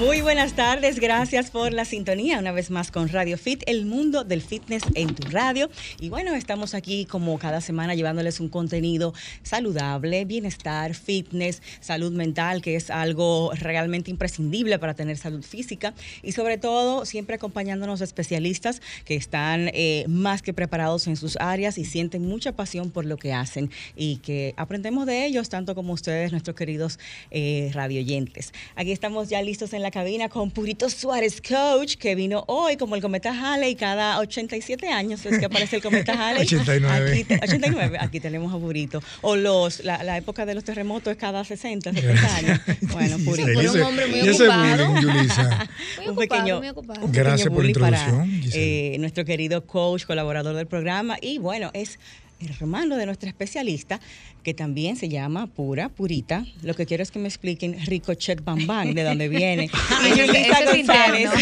Muy buenas tardes, gracias por la sintonía una vez más con Radio Fit, el mundo del fitness en tu radio. Y bueno, estamos aquí como cada semana llevándoles un contenido saludable, bienestar, fitness, salud mental, que es algo realmente imprescindible para tener salud física y sobre todo siempre acompañándonos especialistas que están eh, más que preparados en sus áreas y sienten mucha pasión por lo que hacen y que aprendemos de ellos tanto como ustedes, nuestros queridos eh, radioyentes. Aquí estamos ya listos en la cabina con Purito Suárez, coach, que vino hoy como el cometa Halley cada 87 años es que aparece el cometa Halley. 89. Aquí, te- 89, aquí tenemos a Purito. O los, la, la época de los terremotos es cada 60, 70 años. Bueno, Purito. Y Fue un hombre muy ocupado. bullying. Muy un ocupado, pequeño, muy ocupado. un pequeño Gracias por la para, introducción, Giselle. eh, nuestro querido coach, colaborador del programa. Y bueno, es hermano de nuestra especialista, que también se llama Pura, Purita. Lo que quiero es que me expliquen Ricochet Bam Bam, de dónde viene. Interno.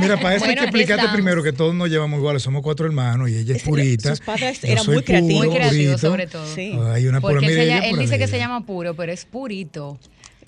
Mira, para eso Bueno, hay que explicarte primero que todos nos llevamos iguales, somos cuatro hermanos y ella es purita. sus padres eran muy creativos. Muy puro, creativo, purito. sobre todo. Sí. Hay una Porque él, pura dice que se llama puro, pero es purito.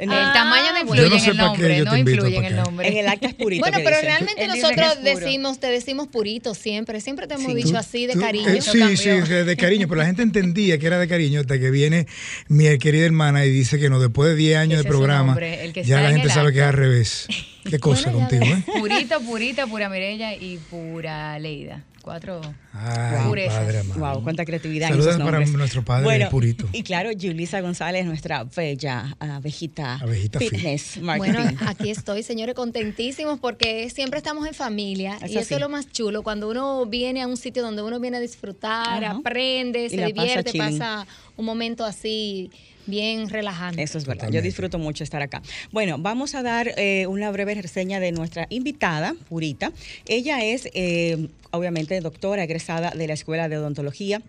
En el tamaño no influye no en el nombre, no influye en el nombre. En el acta es Purito. Bueno, pero realmente nosotros decimos, te decimos purito siempre. Siempre te hemos Sí. dicho Tú- así de tú- cariño. eh, sí, sí, de, de cariño, pero la gente entendía que era de cariño hasta que viene mi querida hermana y dice que no, después de 10 años Ese de programa, nombre, ya la en gente sabe que es al revés. Qué cosa Bueno, contigo, ¿eh? Purito, purita, pura Mirella y pura Leida. Cuatro. Ay, Purezas. padre. Wow, cuánta creatividad. en Saludos esos para nuestro padre bueno, Purito. Y claro, Julisa González, nuestra bella abejita, Abejita fit. fitness marketing. Bueno, aquí estoy, señores, contentísimos porque siempre estamos en familia Es y eso es lo más chulo. Cuando uno viene a un sitio donde uno viene a disfrutar, Ajá. aprende, Y se pasa divierte, pasa un momento así bien relajante. Eso es verdad. Yo disfruto mucho estar acá. Bueno, vamos a dar eh, una breve reseña de nuestra invitada, Purita. Ella es, eh, obviamente, doctora egresada de la Escuela de Odontología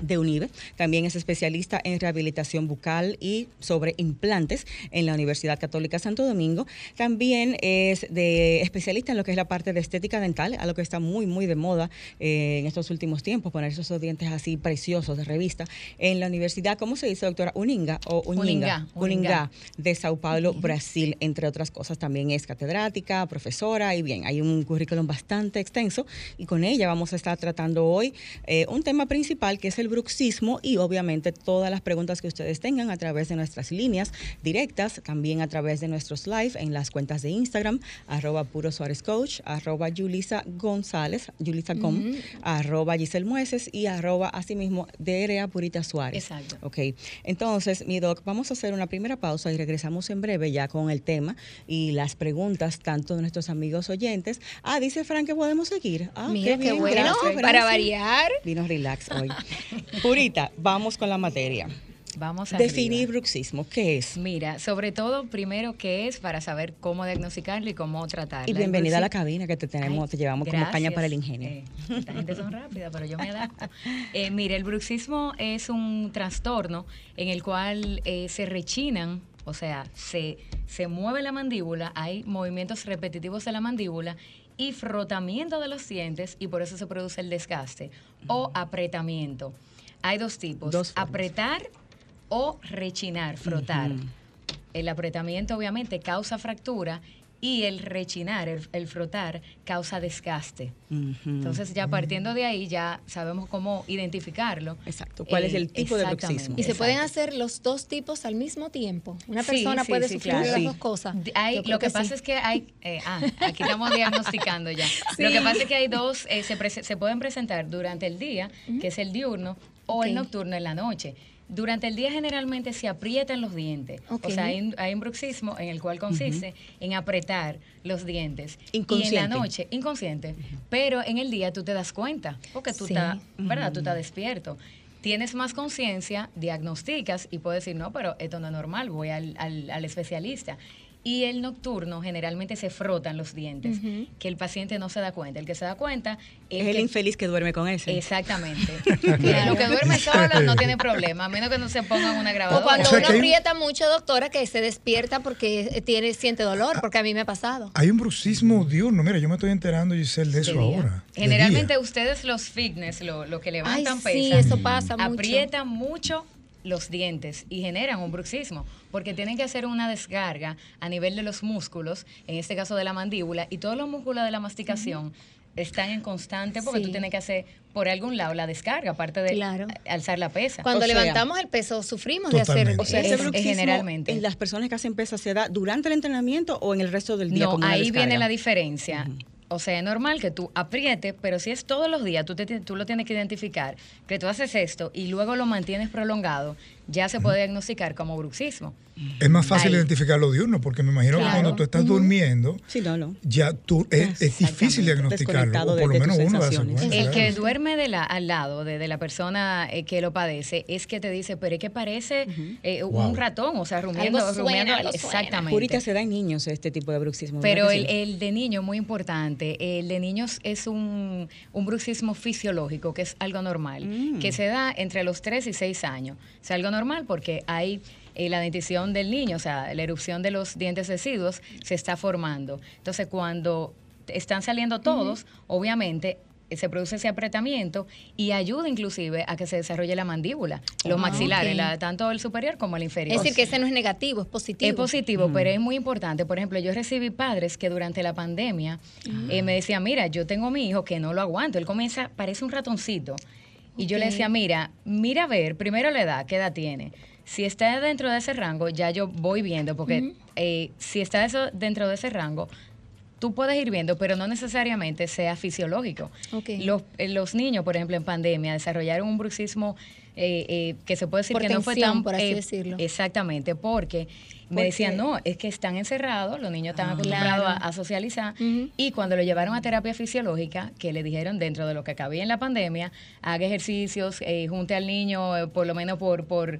de UNIBE. También es especialista en rehabilitación bucal y sobre implantes en la Universidad Católica Santo Domingo. También es de especialista en lo que es la parte de estética dental, algo que está muy, muy de moda eh, en estos últimos tiempos, poner esos dientes así preciosos de revista en la Universidad, ¿cómo se dice, doctora? Uninga o Uninga. Uningá. de Sao Paulo, Brasil, entre otras cosas. También es catedrática, profesora y bien, hay un currículum bastante extenso y con ella vamos a estar tratando hoy eh, un tema principal que es el bruxismo y obviamente todas las preguntas que ustedes tengan a través de nuestras líneas directas, también a través de nuestros live en las cuentas de Instagram, arroba puro Suárez Coach, arroba Yulisa González, Yulisa Com, arroba Giselle Mueces y arroba asimismo DRA Purita Suárez. Exacto. Ok, entonces, mi doc, vamos a hacer una primera pausa y regresamos en breve ya con el tema y las preguntas tanto de nuestros amigos oyentes. Ah, dice Frank que podemos seguir. Ah, Mira, qué bueno, gracias, para gracias. variar. Vino relax hoy. Purita, vamos con la materia. Vamos a Definir bruxismo, ¿qué es? Mira, sobre todo, primero, ¿qué es? Para saber cómo diagnosticarlo y cómo tratarlo. Y bienvenida a la cabina que te tenemos, Ay, te llevamos como caña gracias. para el ingenio. Eh, esta gente son rápida, pero yo me adapto. Eh, mire, el bruxismo es un trastorno en el cual eh, se rechinan, o sea, se, se mueve la mandíbula, hay movimientos repetitivos de la mandíbula y frotamiento de los dientes y por eso se produce el desgaste o apretamiento. Hay dos tipos, Dos apretar o rechinar, frotar. El apretamiento obviamente causa fractura y el rechinar, el, el frotar, causa desgaste. Entonces ya partiendo de ahí ya sabemos cómo identificarlo. Exacto. ¿Cuál es el tipo de bruxismo? Y se pueden hacer los dos tipos al mismo tiempo. Una Sí, persona sí, puede sí, sufrir claro. las Sí. dos cosas. Hay- lo que, sí. pasa es que hay, eh, ah, aquí estamos diagnosticando ya. Lo que pasa es que hay dos, eh, se, se pueden presentar durante el día, que es el diurno, o el nocturno en la noche. Durante el día generalmente se aprietan los dientes. O sea, hay, un- hay un bruxismo en el cual consiste en apretar los dientes. Y en Inconsciente. la noche, inconsciente. Pero en el día tú te das cuenta, porque tú Sí. estás, ¿verdad? Tú estás despierto. Tienes más conciencia, diagnosticas y puedes decir, no, pero esto no es normal, voy al, al- al especialista. Y el nocturno generalmente se frotan los dientes, que el paciente no se da cuenta. El que se da cuenta Es el que- infeliz que duerme con ese. Exactamente. Lo que duerme solo no tiene problema, a menos que no se pongan una O grabadora. cuando O sea uno hay aprieta mucho, doctora, que se despierta porque tiene, siente dolor, porque a mí me ha pasado. Hay un bruxismo diurno. Mira, yo me estoy enterando, Giselle, de eso de ahora. Generalmente ustedes los fitness, lo, lo que Ay, levantan sí, pesas, eso pasa mucho. aprietan mucho los dientes y generan un bruxismo, porque tienen que hacer una descarga a nivel de los músculos, en este caso de la mandíbula, y todos los músculos de la masticación están en constante porque Sí. tú tienes que hacer por algún lado la descarga, aparte de Claro. alzar la pesa. Cuando O sea- levantamos el peso, sufrimos de hacer. O sea, Es- ese es bruxismo generalmente. en las personas que hacen pesas se da durante el entrenamiento o en el resto del día. No, como una ahí viene la diferencia. O sea, es normal que tú aprietes, pero si es todos los días, tú, te, tú lo tienes que identificar, que tú haces esto y luego lo mantienes prolongado, ya se puede diagnosticar como bruxismo. Es más fácil Ahí. identificar lo diurno, porque me imagino Claro. que cuando tú estás durmiendo, Sí, no, no. ya tú es, es difícil diagnosticarlo. De- por lo menos uno. El claro. que duerme de la, al lado de, de la persona eh, que lo padece es que te dice, pero es que parece eh, Wow. un ratón, o sea, rumiando, Algo suena, rumiando. algo suena. exactamente. Purita se da en niños este tipo de bruxismo. Pero ¿verdad el, sí? el de niño, muy importante, el de niños es un, un bruxismo fisiológico, que es algo normal, Mm. que se da entre los 3 y 6 años. Es algo normal porque hay eh, la dentición del niño, o sea, la erupción de los dientes deciduos se está formando. Entonces, cuando están saliendo todos, obviamente eh, se produce ese apretamiento y ayuda inclusive a que se desarrolle la mandíbula, los Ah, maxilares, la- tanto el superior como el inferior. Es decir, que ese no es negativo, es positivo. Es positivo, pero es muy importante. Por ejemplo, yo recibí padres que durante la pandemia eh, me decían, mira, yo tengo a mi hijo que no lo aguanto, él comienza, parece un ratoncito. Y yo le decía, mira, mira a ver, primero la edad, qué edad tiene. Si está dentro de ese rango, ya yo voy viendo, porque eh, si está eso dentro de ese rango, tú puedes ir viendo, pero no necesariamente sea fisiológico. Ok. Los, eh, los niños, por ejemplo, en pandemia, desarrollaron un bruxismo eh, eh, que se puede decir Por que no fue tensión, tan... por así eh, decirlo. Exactamente, porque me ¿Por decían, qué? no, es que están encerrados, los niños están Ah. acostumbrados Claro. a, a socializar, y cuando lo llevaron a terapia fisiológica, que le dijeron dentro de lo que cabía en la pandemia, haga ejercicios, eh, junte al niño eh, por lo menos por, por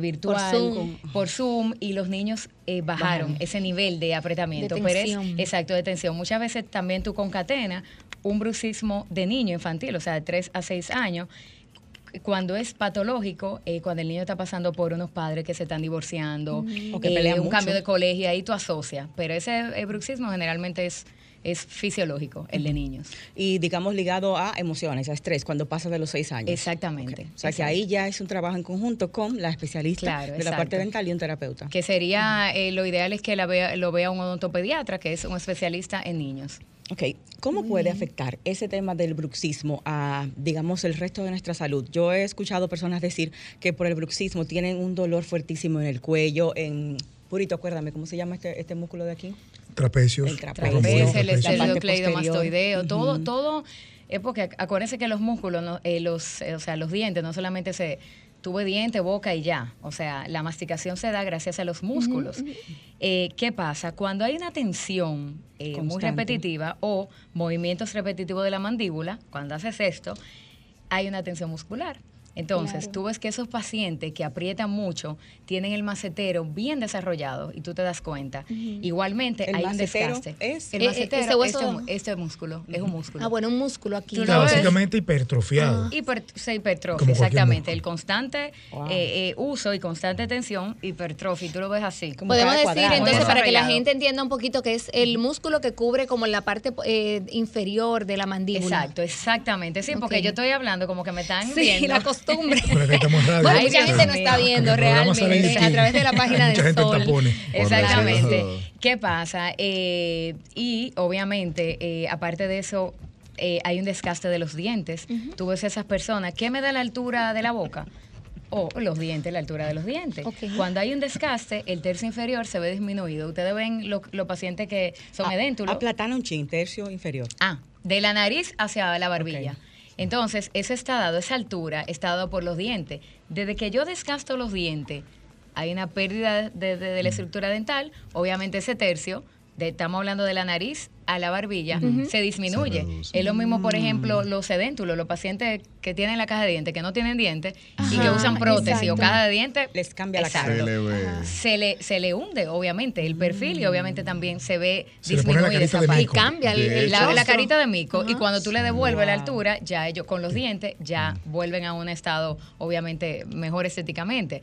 virtual, Zoom. por Zoom, y los niños eh, bajaron ese nivel de apretamiento. De Pero es- tensión. exacto, de tensión. Muchas veces también tú concatenas un bruxismo de niño infantil, o sea, de 3 a 6 años, cuando es patológico, eh, cuando el niño está pasando por unos padres que se están divorciando, O que eh, pelean un mucho. cambio de colegio, ahí tú asocias. Pero ese eh, bruxismo generalmente es, es fisiológico, el de niños. Y digamos ligado a emociones, a estrés, cuando pasa de los seis años. Exactamente. O sea que ahí ya es un trabajo en conjunto con la especialista Claro, de la parte dental y un terapeuta. Que sería, eh, lo ideal es que la vea, lo vea un odontopediatra, que es un especialista en niños. Ok, ¿cómo puede afectar ese tema del bruxismo a, digamos, el resto de nuestra salud? Yo he escuchado personas decir que por el bruxismo tienen un dolor fuertísimo en el cuello, en... Purito, acuérdame, ¿cómo se llama este, este músculo de aquí? Trapecios. El trapecio, Trapecio, el la parte estereocleidomastoideo, posterior. todo, todo, es porque acuérdense que los músculos, no- eh, los, eh, o sea, los dientes, no solamente se tuve diente, boca y ya, o sea, la masticación se da gracias a los músculos. Eh, ¿Qué pasa? Cuando hay una tensión eh, muy repetitiva o movimientos repetitivos de la mandíbula, cuando haces esto, hay una tensión muscular. Entonces, Claro. tú ves que esos pacientes que aprietan mucho tienen el macetero bien desarrollado y tú te das cuenta. Igualmente, ¿El hay un desgaste. es? El Eh, eh, macetero, ese hueso- este, este músculo, es un músculo. Ah, bueno, un músculo aquí. Ves. básicamente hipertrofiado. Hiper, se hipertrofia, exactamente. músculo. El constante Wow. eh, eh, uso y constante tensión, hipertrofia. y Tú lo ves así. Como Podemos decir cuadrado. entonces para que la gente entienda un poquito que es el músculo que cubre como la parte eh, inferior de la mandíbula. Exacto, exactamente. Sí, porque yo estoy hablando como que me están Sí, viendo. la costumbre. Pero que estamos en radio. Bueno, mucha gente no está viendo realmente a través de la página Mucha del gente Sol. Exactamente. ¿Qué pasa? Eh, y obviamente, eh, aparte de eso, eh, hay un desgaste de los dientes. Tú ves esas personas, ¿qué me da la altura de la boca? O los dientes, la altura de los dientes. Cuando hay un desgaste, el tercio inferior se ve disminuido. Ustedes ven lo- los pacientes que son A- edéntulos. Aplatana un chin, tercio inferior. Ah, de la nariz hacia la barbilla. Entonces, eso está dado, esa altura está dado por los dientes. Desde que yo desgasto los dientes, hay una pérdida de, de- de la estructura dental. Obviamente ese tercio, de- estamos hablando de la nariz a la barbilla, se disminuye. Se es lo mismo, por Mm. ejemplo, los sedéntulos, los pacientes que tienen la caja de dientes, que no tienen dientes y que usan prótesis o caja de dientes, Les cambia la cara. Se le se le, se le hunde, obviamente, el perfil y obviamente también se ve Se esa parte. Y cambia el. La, la carita de mico y cuando tú le devuelves la altura, ya ellos con los dientes ya vuelven a un estado obviamente mejor estéticamente.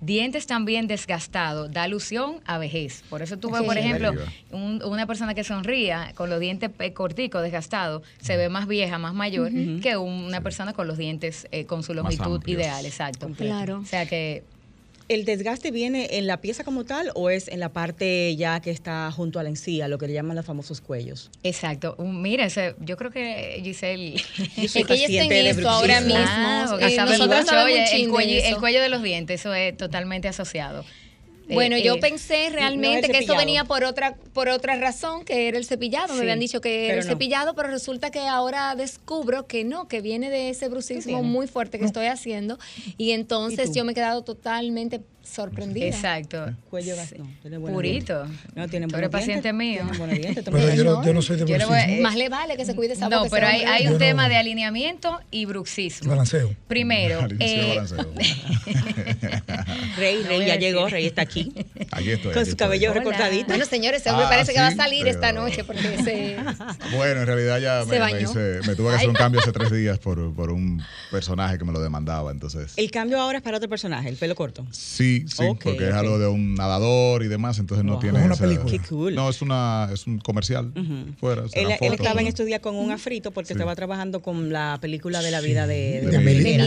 Dientes también desgastados da alusión a vejez. Por eso tú ves, por ejemplo, un- una persona que sonría con los dientes eh, corticos, desgastados, se ve más vieja, más mayor que una persona con los dientes eh, con su longitud ideal, exacto. Claro. O sea que ¿El desgaste viene en la pieza como tal o es en la parte ya que está junto a la encía, lo que le llaman los famosos cuellos? Exacto. Mira, ese- yo creo que Giselle. Yo soy Es que ella está en esto ahora mismo. Ah, Eh, nosotros mucho. Oye, el, cuello de los dientes, eso es totalmente asociado. Bueno, Eh, yo eh, pensé realmente que esto venía por otra por otra razón, que era el cepillado. Sí, Me habían dicho que era el no. cepillado, pero resulta que ahora descubro que no, que viene de ese bruxismo tienes? muy fuerte que estoy haciendo. Y entonces yo me he quedado totalmente sorprendida. Exacto. Cuello gas- no, tiene buenos Purito. No, tiene Tú eres paciente mío. dientes, Pero yo no, yo no soy de Yo le voy a- bruxismo. Más le vale que se cuide esa No, boca, pero hay, un no- tema de alineamiento y bruxismo. Balanceo. Primero, eh, balanceo. Rey, Rey ya llegó. Rey está aquí. Aquí estoy. Con aquí su estoy. cabello Hola. recortadito. Bueno, señores, ese hombre Ah, parece que va a salir esta noche porque se... Bueno, en realidad ya Se me, me hice- me tuve que hacer un cambio hace tres días por, por un personaje que me lo demandaba. Entonces, El cambio ahora es para otro personaje, el pelo corto. sí, sí, porque es algo de un nadador y demás, entonces no tiene. Es una esa- película. Qué cool. No, es, una, es un comercial fuera. Él, estaba en estos días con un afrito porque Sí. estaba trabajando con la película de la vida de, de De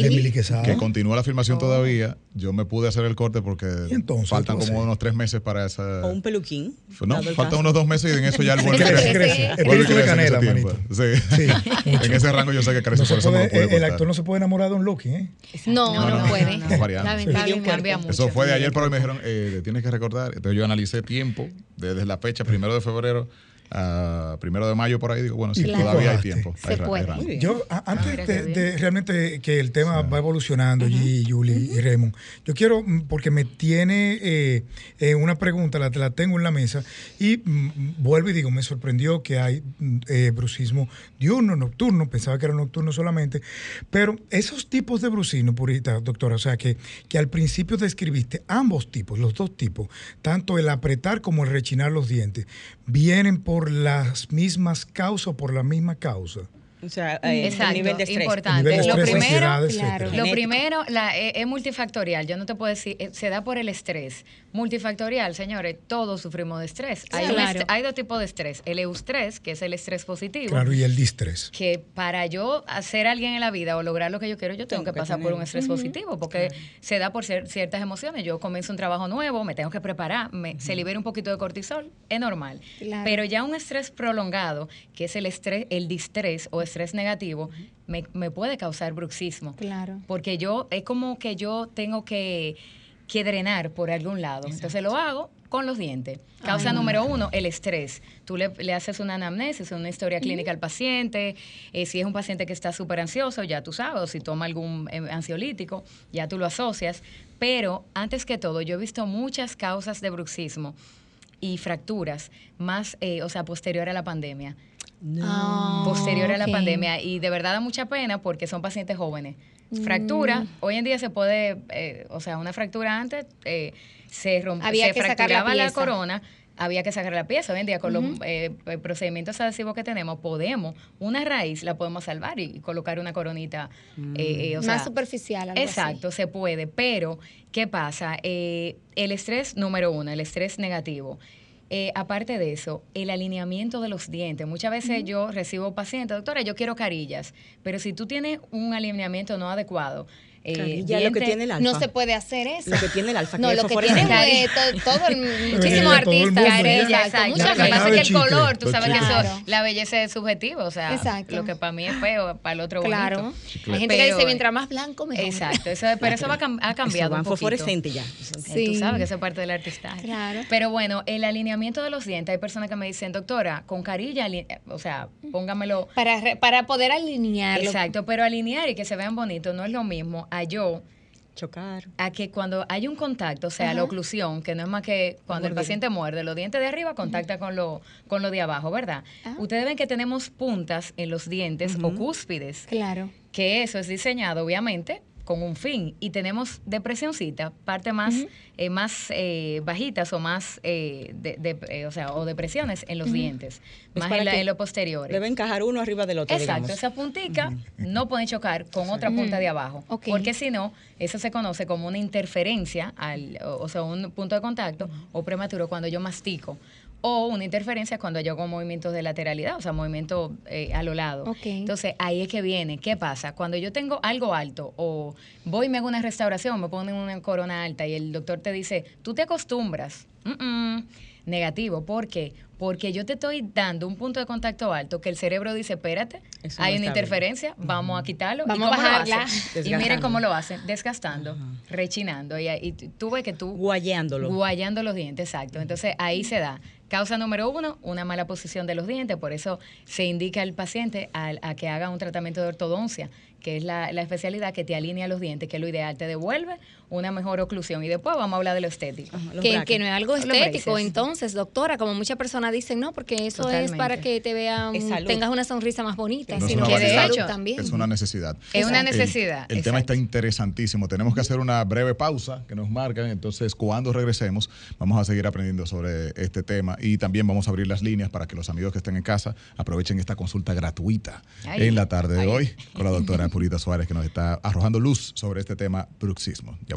Mili que continúa la Oh. filmación todavía. Yo me pude hacer el corte porque ¿Y entonces faltan como haces? unos tres meses para esa. O un peluquín. No, faltan unos dos meses y en eso ya el vuelve a Crece, crece. Vuelve a Espíritu de crecer en ese canela. Sí. Sí, en ese rango yo sé que crece, No por eso no puede- lo pude el, el cortar. actor no se puede enamorar de un Loki, ¿eh? No, no, No, no, puede. no, no. Cambia mucho. Eso fue de ayer, pero me dijeron, eh, tienes que recordar. Entonces yo analicé tiempo, desde la fecha, primero de febrero a primero de mayo por ahí. Digo, bueno, sí, Y todavía hay tiempo. Se Hay puede. Yo, a- antes de, realmente que el tema va evolucionando, G, Julie y Raymond, yo quiero, mm, porque me tiene eh, eh, una pregunta, la, la tengo en la mesa, y mm, vuelvo y digo, me sorprendió que hay mm, eh, brucismo diurno, nocturno, pensaba que era nocturno solamente, pero esos tipos de brucismo, Purita, doctora, o sea, que, que al principio describiste ambos tipos, los dos tipos, tanto el apretar como el rechinar los dientes, vienen por las mismas causas o por la misma causa. O sea, eh, Exacto, el nivel de estrés. importante. Nivel de Lo estrés, primero, ansiedad, claro. etcétera. Lo primero la, es, es multifactorial. Yo no te puedo decir, eh, se da por el estrés. Multifactorial, señores, todos sufrimos de estrés. Hay, Claro. dos tipos de estrés. El eustrés, que es el estrés positivo. Claro, y el distrés. que para yo hacer alguien en la vida o lograr lo que yo quiero, yo tengo, Tengo que que pasar por un estrés positivo, porque se da por cier- ciertas emociones. Yo comienzo un trabajo nuevo, me tengo que preparar, me- se libera un poquito de cortisol, es normal. Claro. Pero ya un estrés prolongado, que es el estrés, el distrés o estrés negativo, me, me puede causar bruxismo. Claro. Porque yo, es como que yo tengo que, que drenar por algún lado. Entonces lo hago con los dientes. Causa número uno, el estrés. Tú le, le haces una anamnesis, una historia clínica al paciente. Eh, si es un paciente que está súper ansioso, ya tú sabes, o si toma algún eh, ansiolítico, ya tú lo asocias. Pero antes que todo, yo he visto muchas causas de bruxismo y fracturas más, eh, o sea, posterior a la pandemia Ah, posterior a la pandemia y de verdad da mucha pena porque son pacientes jóvenes. Fractura, hoy en día se puede, eh, o sea, una fractura antes eh, se rompe, Había se que sacar la fracturaba la, corona, había que sacar la pieza. Hoy en día con los eh, procedimientos adhesivos que tenemos, podemos, una raíz la podemos salvar y, y colocar una coronita. o Más sea, superficial, algo así. Exacto, se puede, pero ¿qué pasa? El estrés número uno, el estrés negativo. Eh, aparte de eso, el alineamiento de los dientes. Muchas veces yo recibo pacientes, doctora, yo quiero carillas, pero si tú tienes un alineamiento no adecuado, eh, Carilla, lo que tiene el alfa. No se puede hacer eso. Lo que tiene el alfa, No, lo es que tiene to- todo muchísimos Todo el artistas. mundo, Carilla, ya. exacto. mucha La- Lo que la gente. pasa es que el color, tú sabes que eso, Claro. la belleza es subjetiva, o sea, Exacto. lo que para mí es feo, para el otro Claro. bonito. Hay gente que dice, mientras más blanco, mejor. Exacto, eso, pero eso va a cam- ha Eso cambiado un poquito. fosforescente ya. Eh, Sí. Tú sabes que eso es parte del artistaje. Claro. Pero bueno, el alineamiento de los dientes, hay personas que me dicen, doctora, con carilla, eh, o sea, póngamelo. Para, re- para poder alinearlo. Exacto, pero alinear y que se vean bonitos no es lo mismo a yo Chocar. A que cuando hay un contacto, o sea, la oclusión, que no es más que cuando el paciente muerde, los dientes de arriba contacta con lo, con lo de abajo, ¿verdad? Ustedes ven que tenemos puntas en los dientes o cúspides Claro. que eso es diseñado obviamente con un fin. Y tenemos depresioncita, parte más eh, más eh, bajitas o más eh, de, de- eh, o sea o depresiones en los dientes, Es más para en, la- en lo posterior. Debe encajar uno arriba del otro, Exacto, digamos. esa puntica no puede chocar con otra punta de abajo, porque si no, eso se conoce como una interferencia, al, o, o sea, un punto de contacto o prematuro cuando yo mastico. O una interferencia cuando yo hago movimientos de lateralidad, o sea, movimiento eh, a lo lado. Entonces, ahí es que viene. ¿Qué pasa? Cuando yo tengo algo alto o voy y me hago una restauración, me ponen una corona alta y el doctor te dice, tú te acostumbras. Mm, mm. Negativo. ¿Por qué? Porque yo te estoy dando un punto de contacto alto que el cerebro dice, espérate, Eso hay una bien. interferencia, vamos a quitarlo. ¿Y Vamos a cómo lo bajarla. hacen? Y Desgastando. miren cómo lo hacen, desgastando, rechinando. Y, y tú ves que tú Guayándolo. Guayando los dientes, exacto. Entonces ahí se da. Causa número uno, una mala posición de los dientes. Por eso se indica al paciente a, que haga un tratamiento de ortodoncia, que es la, la especialidad que te alinea los dientes, que es lo ideal, te devuelve una mejor oclusión. Y después vamos a hablar de lo estético. Los Que, no es algo Los estético, entonces, doctora, como muchas personas dicen, no, porque eso es para que te vean, tengas una sonrisa más bonita, No sino que salud hecho, también. Es una necesidad. Es una necesidad, El, tema está interesantísimo. Tenemos que hacer una breve pausa que nos marcan. Entonces, cuando regresemos, vamos a seguir aprendiendo sobre este tema y también vamos a abrir las líneas para que los amigos que estén en casa aprovechen esta consulta gratuita Ay. en la tarde de Ay. hoy con la doctora Purita Suárez que nos está arrojando luz sobre este tema bruxismo. Ya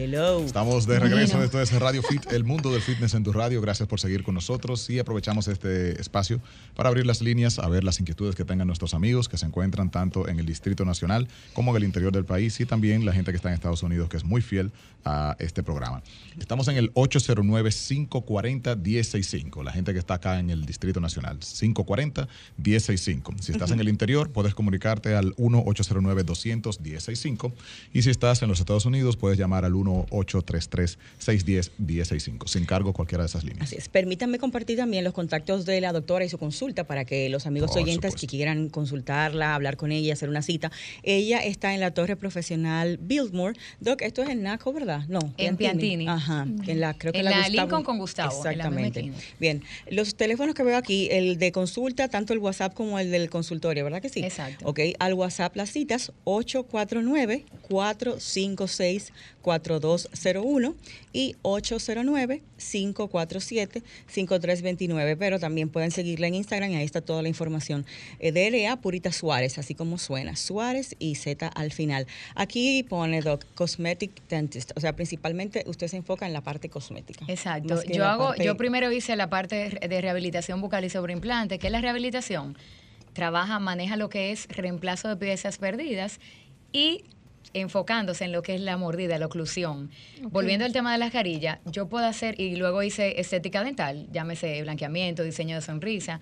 Hello. Estamos de regreso. Esto es Radio Fit, el mundo del fitness en tu radio. Gracias por seguir con nosotros y aprovechamos este espacio para abrir las líneas, a ver las inquietudes que tengan nuestros amigos que se encuentran tanto en el Distrito Nacional como en el interior del país y también la gente que está en Estados Unidos que es muy fiel a este programa. Estamos en el 809-540-1065, la gente que está acá en el Distrito Nacional, 540-1065. Si estás en el interior, puedes comunicarte al 1-809-200-1065 y si estás en los Estados Unidos, puedes llamar al 1-833-610-1065, sin cargo cualquiera de esas líneas. Así es. Permítanme compartir también los contactos de la doctora y su consulta para que los amigos Por oyentes supuesto. que quieran consultarla, hablar con ella, hacer una cita. Ella está en la Torre Profesional Biltmore. Doc, esto es en Naco, ¿verdad? No. En Piantini. Ajá. en la, creo que En la, la Gustavo- Lincoln con Gustavo, en la misma Exactamente. Bien. Los teléfonos que veo aquí, el de consulta, tanto el WhatsApp como el del consultorio, ¿verdad que sí? Exacto. Ok, al WhatsApp las citas 849-456-4201 y 809-547-5329. Pero también pueden seguirla en Instagram y ahí está toda la información. Eh, DRA Purita Suárez, así como suena, Suárez y Z al final. Aquí pone Doc, Cosmetic Dentist, o sea, principalmente usted se enfoca en la parte cosmética. Exacto. Yo hago, parte- yo primero hice la parte de rehabilitación bucal y sobre implante, que es la rehabilitación. Trabaja, maneja lo que es reemplazo de piezas perdidas y enfocándose en lo que es la mordida, la oclusión. Volviendo al tema de las carillas, yo puedo hacer, y luego hice estética dental, llámese blanqueamiento, diseño de sonrisa,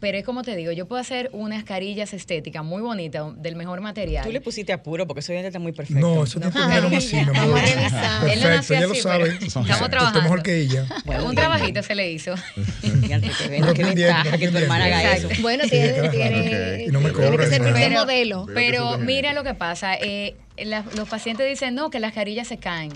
pero es como te digo, yo puedo hacer unas carillas estéticas muy bonitas, del mejor material. Tú le pusiste apuro porque ese diente está muy perfecto. No, eso tiene que ser así. Vamos a revisar. No Perfecto, ella lo así, sabe. pero Son- Estamos trabajando. Mejor que ella. un trabajito se le hizo. Fíjate, ven- qué aprendiendo, ventaja que tu hermana haga eso. Bueno, tiene, tiene, no que ser ¿no? Pero- modelo. Que Pero eso te mira lo que pasa, eh, la- los pacientes dicen, no, que las carillas se caen.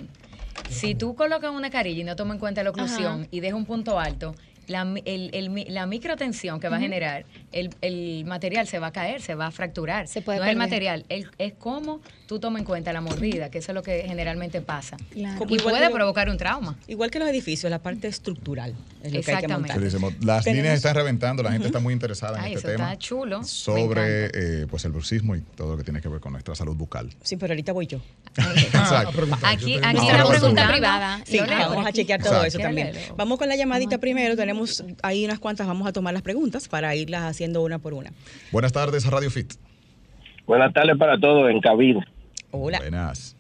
Si tú colocas una carilla y no tomas en cuenta la oclusión y dejas un punto alto, la, mi- el- el mi- la microtensión que va a generar, el, el material se va a caer, se va a fracturar. Se puede no es el material, el- es cómo tú tomas en cuenta la mordida, que eso es lo que generalmente pasa. Claro. Y puede lo- provocar un trauma. Igual que los edificios, la parte estructural es lo que hay que Exactamente. montar. Las líneas están reventando, la gente está muy interesada en Ay, este eso tema. está chulo. Sobre eh, pues el bruxismo y todo lo que tiene que ver con nuestra salud bucal. Sí, pero ahorita voy yo. Ah, Exacto. a preguntar, Aquí- aquí no, pregunta privada. Sí, vamos a chequear todo Exacto. eso también. Vamos con la llamadita primero. Tenemos ahí unas cuantas, vamos a tomar las preguntas para irlas haciendo una por una. Buenas tardes, Radio Fit. Buenas tardes para todos en cabina. Hola. Buenas.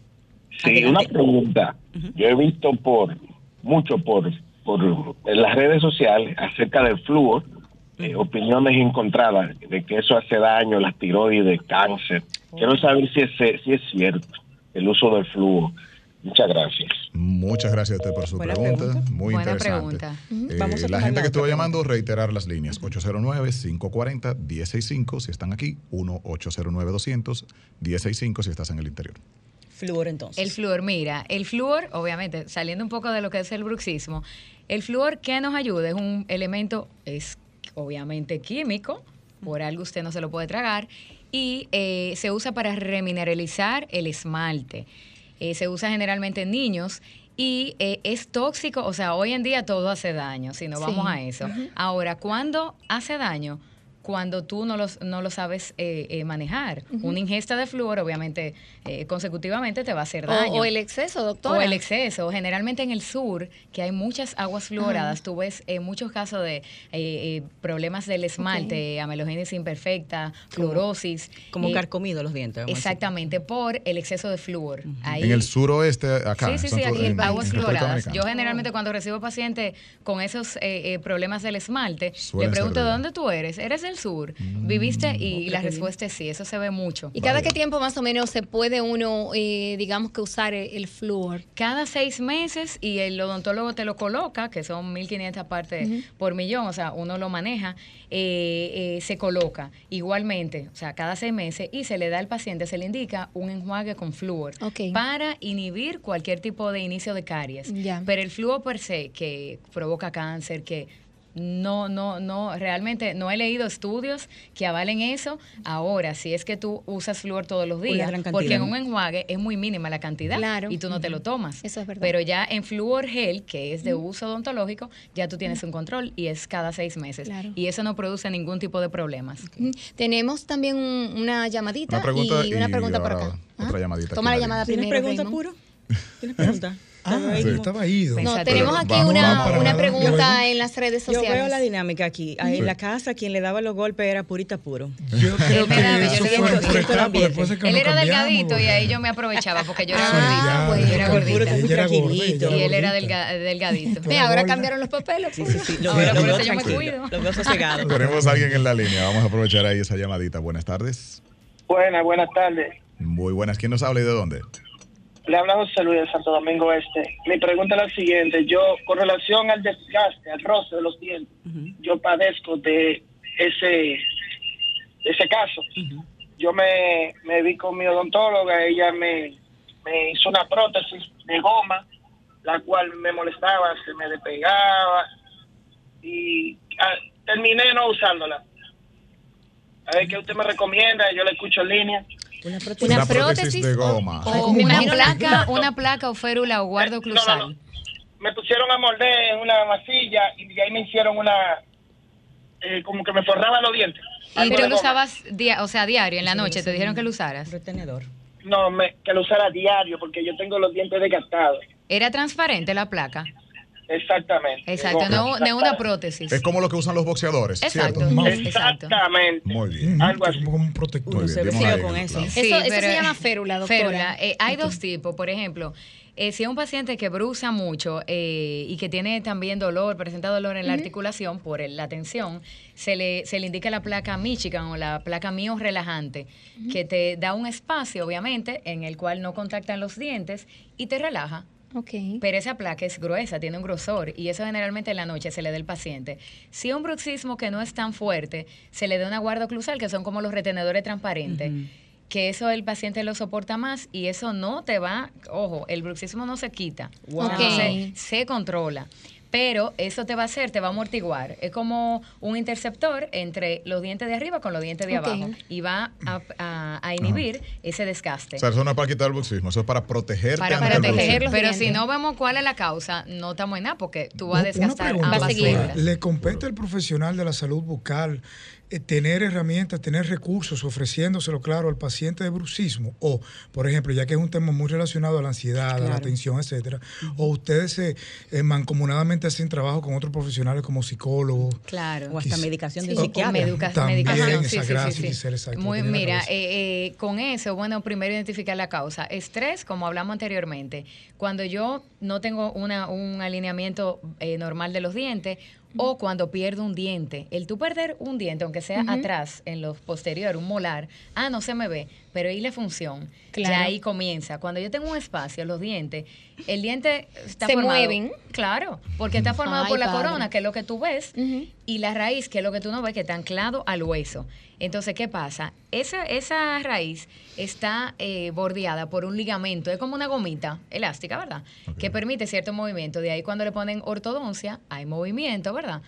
Sí, Adelante. una pregunta. Yo he visto por mucho por por en las redes sociales acerca del flúor, eh, opiniones encontradas de que eso hace daño, las tiroides, cáncer. Quiero saber si es, si es cierto el uso del flúor Muchas gracias. Muchas gracias a usted por su Buena pregunta. pregunta. Muy Buena interesante. pregunta. Eh, Vamos a la gente que estuvo llamando, reiterar las líneas. 809-540-165 si están aquí. 1-809-200-165 si estás en el interior. Flúor entonces. El flúor, mira, el flúor, obviamente, saliendo un poco de lo que es el bruxismo, el flúor que nos ayuda es un elemento, es obviamente químico, por algo usted no se lo puede tragar, y eh, se usa para remineralizar el esmalte. Eh, se usa generalmente en niños y eh, es tóxico, o sea, hoy en día todo hace daño, si no Sí. vamos a eso. Ahora, ¿cuándo hace daño? Cuando tú no, los, no lo sabes eh, eh, manejar. Una ingesta de flúor, obviamente, eh, consecutivamente te va a hacer daño. O, o el exceso, doctora. O el exceso. Generalmente en el sur, que hay muchas aguas fluoradas, tú ves eh, muchos casos de eh, eh, problemas del esmalte, amelogénesis imperfecta, fluorosis. Como eh, carcomido los dientes. Exactamente, por el exceso de flúor. Ahí- En el suroeste, acá. Sí, sí, sí, aquí en- aguas en fluoradas. Yo generalmente cuando recibo pacientes con esos eh, eh, problemas del esmalte, Suelen le pregunto, ser ¿de de- dónde tú eres? ¿Eres del sur? ¿Viviste? Y la respuesta es sí, eso se ve mucho. ¿Y cada qué tiempo más o menos se puede uno, eh, digamos que usar el, el flúor? Cada seis meses y el odontólogo te lo coloca, que son 1.500 partes por millón, o sea, uno lo maneja, eh, eh, se coloca igualmente, o sea, cada seis meses y se le da al paciente, se le indica un enjuague con flúor para inhibir cualquier tipo de inicio de caries. Ya. Pero el flúor per se, que provoca cáncer, que no, no, no, realmente no he leído estudios que avalen eso. Ahora, si es que tú usas flúor todos los días, porque en un enjuague es muy mínima la cantidad Claro. y tú no te lo tomas. Eso es verdad. Pero ya en flúor gel, que es de uso odontológico, ya tú tienes un control y es cada seis meses. Claro. Y eso no produce ningún tipo de problemas. Tenemos también un- una llamadita Una pregunta y una y pregunta por ahora acá. otra Ah, llamadita Toma la llamada ¿Tienes primero. pregunta Raymond. puro? ¿Tienes pregunta? Ah, sí, estaba ido. No, tenemos Pero aquí vamos- una, vamos una pregunta en las redes Yo sociales. veo la dinámica aquí. Ahí En la casa, quien le daba los golpes era purita puro. Yo creo Él me daba, que yo fue por etapa, después Él era delgadito y ahí yo me aprovechaba porque yo era Ah, gordita. bueno. Yo era gordita. era Y él era delga- delgadito. Ve, ahora cambiaron los papeles. Sí, sí, sí. Lo, Ahora por eso yo me cuido. Lo veo sosegado. Tenemos a alguien en la línea. Vamos a aprovechar ahí esa llamadita. Buenas tardes. Buenas, buenas tardes. Muy buenas. ¿Quién nos habla y de dónde? Le habla José Luis de Santo Domingo Este. Mi pregunta es la siguiente. Yo, con relación al desgaste, al roce de los dientes, yo padezco de ese, ese caso. Yo me, me vi con mi odontóloga, ella me, me hizo una prótesis de goma, la cual me molestaba, se me despegaba y ah, terminé no usándola. A ver qué usted me recomienda, yo la escucho en línea. Una prótesis. Una prótesis de o- goma. o- una placa, una placa o férula o guardo Eh, no, no, no. Me pusieron a morder en una masilla y de ahí me hicieron una... eh, como que me forraba los dientes. Y de lo usabas, dia- o sea, diario, en la noche, te dijeron que lo usaras. Retenedor. No, me, que lo usara diario porque yo tengo los dientes desgastados. Era transparente la placa. Exactamente. Exacto, no, no una prótesis. Es como lo que usan los boxeadores, Exacto, ¿cierto? Exactamente. Muy bien. Algo así. como un protector. Uno se bien, con eso. clavo. Eso- eso se llama férula, doctora. Férula. Eh, hay dos tipos, por ejemplo, eh, si es un paciente que brusa mucho eh, y que tiene también dolor, presenta dolor en la articulación por el- la tensión, se le, se le indica la placa Michigan o la placa Mio relajante, que te da un espacio, obviamente, en el cual no contactan los dientes y te relaja. Pero esa placa es gruesa, tiene un grosor y eso generalmente en la noche se le da al paciente. Si un bruxismo que no es tan fuerte, se le da una guarda oclusal, que son como los retenedores transparentes, que eso el paciente lo soporta más y eso no te va, ojo, el bruxismo no se quita, Wow. Se controla. Pero eso te va a hacer, te va a amortiguar. Es como un interceptor entre los dientes de arriba con los dientes de abajo y va a, a- a inhibir ese desgaste. O sea, eso no es para quitar el bruxismo, eso es para protegerte Para, para el proteger, bruxismo. los pero dientes. si no vemos cuál es la causa, no estamos en nada porque tú vas a Una desgastar pregunta, ambas. ¿Le compete al profesional de la salud bucal tener herramientas, tener recursos, ofreciéndoselo, claro, al paciente de bruxismo? O, por ejemplo, ya que es un tema muy relacionado a la ansiedad, a la Claro. tensión, etcétera, o ustedes se eh, mancomunadamente hacen trabajo con otros profesionales como psicólogos. Claro. O hasta medicación de Sí, psiquiatra. Medica- También, medicación. esa gracia y ser exacto, Muy, mira, eh, eh, con eso, bueno, primero identificar la causa. Estrés, como hablamos anteriormente, cuando yo no tengo una, un alineamiento eh, normal de los dientes o cuando pierdo un diente. El tú perder un diente, aunque sea atrás, en los posteriores, un molar, ah, no se me ve, pero ¿y la función? Claro. Ya ahí comienza. Cuando yo tengo un espacio, los dientes, el diente está Se formado. mueven. Claro, porque está formado Ay, por la padre. corona, que es lo que tú ves, y la raíz, que es lo que tú no ves, que está anclado al hueso. Entonces, ¿qué pasa? Esa, esa raíz está eh, bordeada por un ligamento, es como una gomita elástica, ¿verdad? Que permite cierto movimiento. De ahí cuando le ponen ortodoncia, hay movimiento, ¿verdad?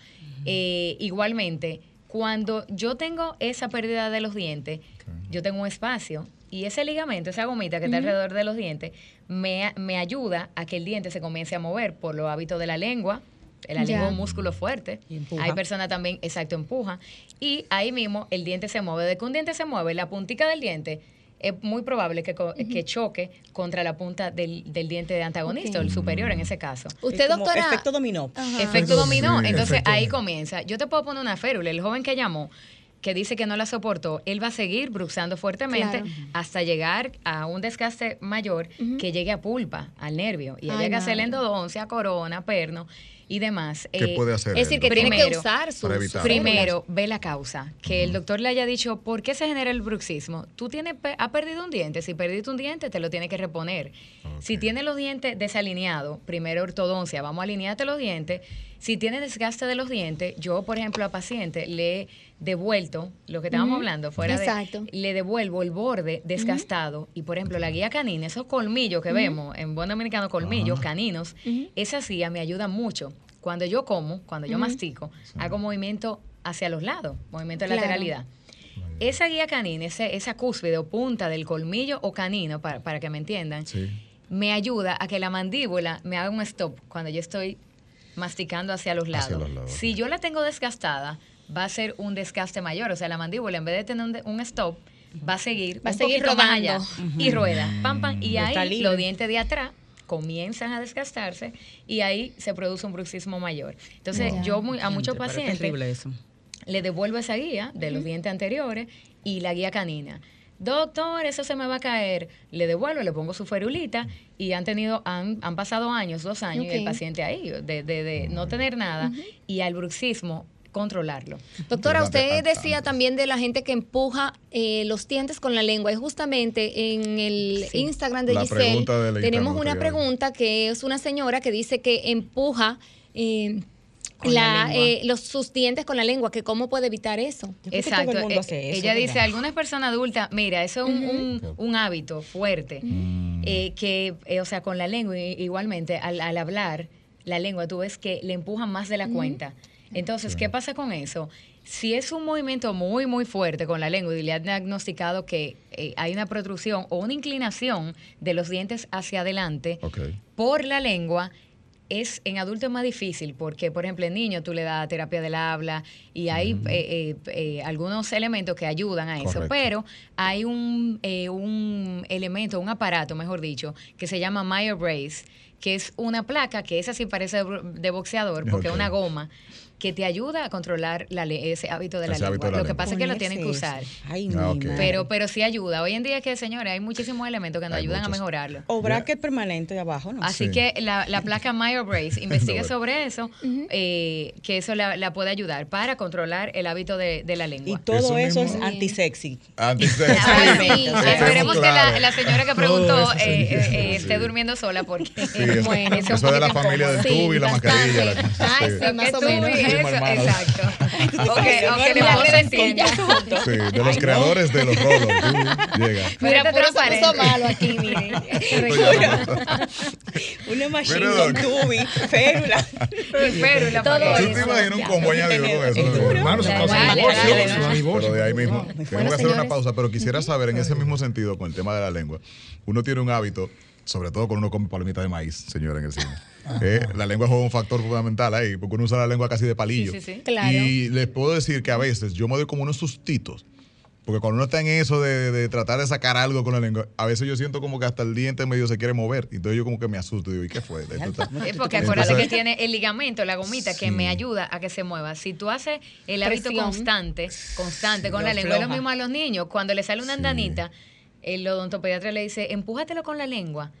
Eh, igualmente, cuando yo tengo esa pérdida de los dientes, yo tengo un espacio y ese ligamento, esa gomita que está alrededor de los dientes, me, me ayuda a que el diente se comience a mover por los hábitos de la lengua. La lengua es un músculo fuerte. empuja. Hay personas también, exacto, empuja. Y ahí mismo el diente se mueve. De que un diente se mueve, la puntica del diente es muy probable que, co- que choque contra la punta del, del diente de antagonista, o el superior en ese caso. Usted, Es doctora. Efecto dominó. Ajá. Efecto dominó. Sí, Entonces efecto ahí comienza. Yo te puedo poner una férula. El joven que llamó, que dice que no la soportó, él va a seguir bruxando fuertemente Claro. hasta llegar a un desgaste mayor que llegue a pulpa, al nervio. Y Ay, llega a hacer endodoncia, corona, perno y demás. ¿Qué Eh, puede hacer Es decir, que doctor? tiene que Primero, usar sus sus Primero, ve la causa. Que el doctor le haya dicho, ¿por qué se genera el bruxismo? Tú tienes, pe- has perdido un diente. Si perdiste un diente, te lo tienes que reponer. Si tienes los dientes desalineados, primero ortodoncia, vamos a alinearte los dientes. Si tienes desgaste de los dientes, yo, por ejemplo, a paciente le he devuelto, lo que estábamos hablando, fuera Exacto. de, le devuelvo el borde desgastado. Y, por ejemplo, la guía canina, esos colmillos que vemos, en buen dominicano, colmillos caninos, esa silla me ayuda mucho. Cuando yo como, cuando yo mastico, hago movimiento hacia los lados, movimiento de Claro. lateralidad. Esa guía canina, ese- esa cúspide o punta del colmillo o canino, para, para que me entiendan, Sí. me ayuda a que la mandíbula me haga un stop cuando yo estoy masticando hacia los lados. Hacia los lados, Si yo la tengo desgastada, va a ser un desgaste mayor. O sea, la mandíbula, en vez de tener un, stop, va a seguir, Va a un seguir más rodando. allá y rueda. Pam, pam, y Está ahí libre. los dientes de atrás comienzan a desgastarse y ahí se produce un bruxismo mayor. Entonces, yo muy- a muchos pacientes le devuelvo esa guía de los dientes anteriores y la guía canina. Doctor, eso se me va a caer. Le devuelvo, le pongo su ferulita y han tenido, han, han pasado años, dos años, y el paciente ahí, de, de- de no tener nada, y al bruxismo, controlarlo. Doctora, usted decía también de la gente que empuja eh, los dientes con la lengua. Y justamente en el Sí. Instagram de La Giselle pregunta de la tenemos una pregunta que es una señora que dice que empuja eh, Con la eh, los, sus dientes con la lengua, que cómo puede evitar eso. Exacto. todo el mundo Eh, hace eso, Ella ¿verdad? dice, algunas personas adultas, mira, eso es un, un- un hábito fuerte, eh, que, eh, o sea, con la lengua igualmente, al, al hablar, la lengua, tú ves que le empujan más de la cuenta. Entonces, ¿qué pasa con eso? Si es un movimiento muy, muy fuerte con la lengua y le han diagnosticado que eh, hay una protrusión o una inclinación de los dientes hacia adelante por la lengua, es en adultos es más difícil porque, por ejemplo, en niños tú le das terapia del habla y hay eh, eh, eh, algunos elementos que ayudan a eso, pero hay un, eh, un elemento, un aparato, mejor dicho, que se llama Meyer Brace, que es una placa que esa sí parece de bo- de boxeador porque es una goma que te ayuda a controlar la ese hábito de la Ese lengua. de la Lo que pasa es que lo tienen que eso. usar. Ay, Ah, mi ok. madre. Pero, pero sí ayuda. Hoy en día que, señores, hay muchísimos elementos que nos Hay ayudan muchos. a mejorarlo. O bracket permanente de abajo, ¿no? Así Sí. que la, la placa Meyer Brace investigue No, sobre eso, eh, que eso la, la puede ayudar para controlar el hábito de, de la Y lengua. todo Eso eso, es antisexy. Antes de Ah, sí, Esperemos que la, señora que preguntó eso, eh, eh, esté durmiendo sola porque Sí, eso, Bueno, eso es un de la familia del tubo y la mascarilla. Ay, sí. más o menos. Y Primo eso, hermano. exacto. Mira, no se mira, entienda. Sí, de los creadores de los rolos. Llega. Mira, puro puso malo aquí, miren. Una machine con tubi, férula. Pero la Todo familia. ¿Tú eso. te imaginas un combo añadido con eso? Hermano, se dale, divorcio. Pero de ahí mismo. Tenemos que hacer una pausa, pero quisiera saber, en ese mismo sentido, con el tema de la lengua, uno tiene un hábito, sobre todo cuando uno come palomitas de maíz, señora, en el cine. Eh, la lengua juega un factor fundamental ahí, porque uno usa la lengua casi de palillo. Sí, sí, sí. Claro. Y les puedo decir que a veces yo me doy como unos sustitos. Porque cuando uno está en eso de, de tratar de sacar algo con la lengua, a veces yo siento como que hasta el diente medio se quiere mover. Entonces yo como que me asusto y digo, ¿y qué fue? Es porque Entonces- acuérdate que tiene el ligamento, la gomita, que me ayuda a que se mueva. Si tú haces el hábito Presión. constante, constante con la lengua, es lo mismo a los niños. Cuando le sale una Sí. andanita, el odontopediatra le dice, empújatelo con la lengua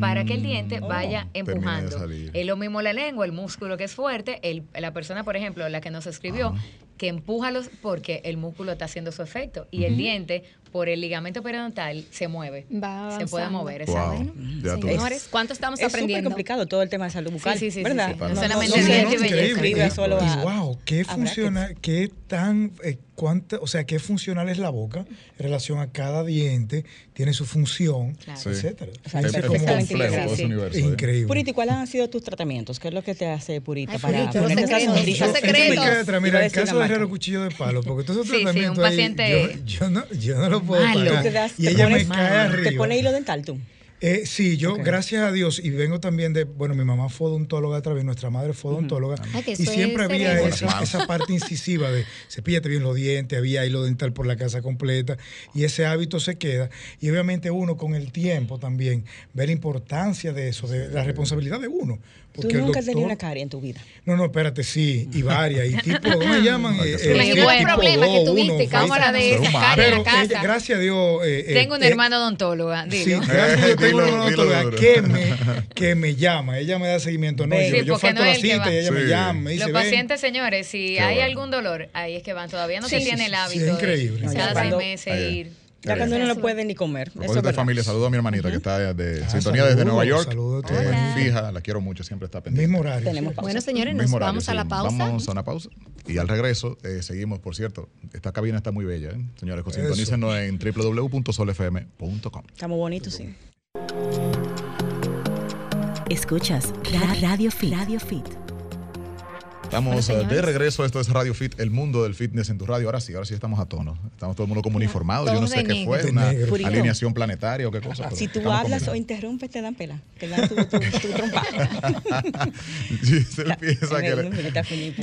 para que el diente Mm. vaya Termine de empujando. Es lo mismo la lengua, el músculo que es fuerte, el- la persona, por ejemplo, la que nos escribió, que empuja los, porque el músculo está haciendo su efecto y el diente por el ligamento periodontal se mueve. Va se puede mover. Wow. Ya Señores, ¿cuánto estamos Es aprendiendo? complicado todo el tema de salud bucal, Sí, sí, sí, ¿verdad? sí, sí. No, No no, solamente no se dientes y belleza. escribe solo y, a- wow, qué funciona, qué tan, eh, cuánta, o sea, qué funcional es la boca en relación a cada diente, tiene su función, Sí. etcétera. O sea, Es, es como complejo todo ese sí. universo. ¿eh? increíble. Purita, ¿y cuáles han sido tus tratamientos? ¿Qué es lo que te hace Purita Ay, para Purita, ponerte esa sonrisa? me secretos. Mira, el caso de. Herrero Cuchillo de Palo, porque todos esos Sí, sí, un tratamientos ahí, paciente- yo, yo no, yo no lo puedo Malo. pagar. Te das- y te ella me pones- cae arriba. ¿Te pone hilo dental tú? Eh, sí, yo, gracias a Dios, y vengo también de, bueno, mi mamá fue odontóloga también, nuestra madre fue odontóloga, Ay, que y eso siempre había esa, parte incisiva de cepíllate bien los dientes, había hilo dental por la casa completa, y ese hábito se queda, y obviamente uno con el tiempo también ve la importancia de eso, de la responsabilidad de uno. Tú Porque el nunca has tenido una carie en tu vida. No, no, espérate, sí, y varias, y tipo, ¿cómo me llaman? Eh, eh, ¿Qué tipo problema que tuviste? uno, Cámara de Ser esa humano. calle en Pero la casa. ella, gracias a Dios. eh, eh, Tengo una eh, hermana odontóloga, Sí, digo. gracias a Dios tengo Dilo, dilo odontóloga duro. que me, que me llama, ella me da seguimiento, no Sí, yo, yo falto no la cita y ella me Sí. llama, me dice, Los ven. pacientes, señores, si Qué hay bueno. algún dolor, ahí es que van. Todavía no Sí, se tiene sí, el sí, hábito es increíble. cada cuando- seis meses ir. Ya cuando no puede ni comer. Eso propósito es de familia, saludo a mi hermanita que está de Ah, sintonía desde saludos, Nueva York. saludos Eh, fija, la quiero mucho, siempre está pendiente. Mismo horario. Tenemos pausa. Bueno, señores, nos horario, vamos a la sí. pausa. Vamos a una pausa. Y al regreso, eh, seguimos, por cierto, esta cabina está muy bella, ¿eh? Señores, Eso. sintonícenos en www.solfm.com. Estamos bonitos, sí. Escuchas Ra- Radio Fit. Radio Fit. Estamos Bueno, eh, de regreso, esto es Radio Fit, el mundo del fitness en tu radio. Ahora sí, ahora sí estamos a tono. Estamos todo el mundo como uniformado. Yo no sé qué fue, una alineación planetaria o qué cosa. Si tú hablas o interrumpes, te dan pela. Te dan tu, tu, tu trompa. Giselle piensa que... Me- me está feliz,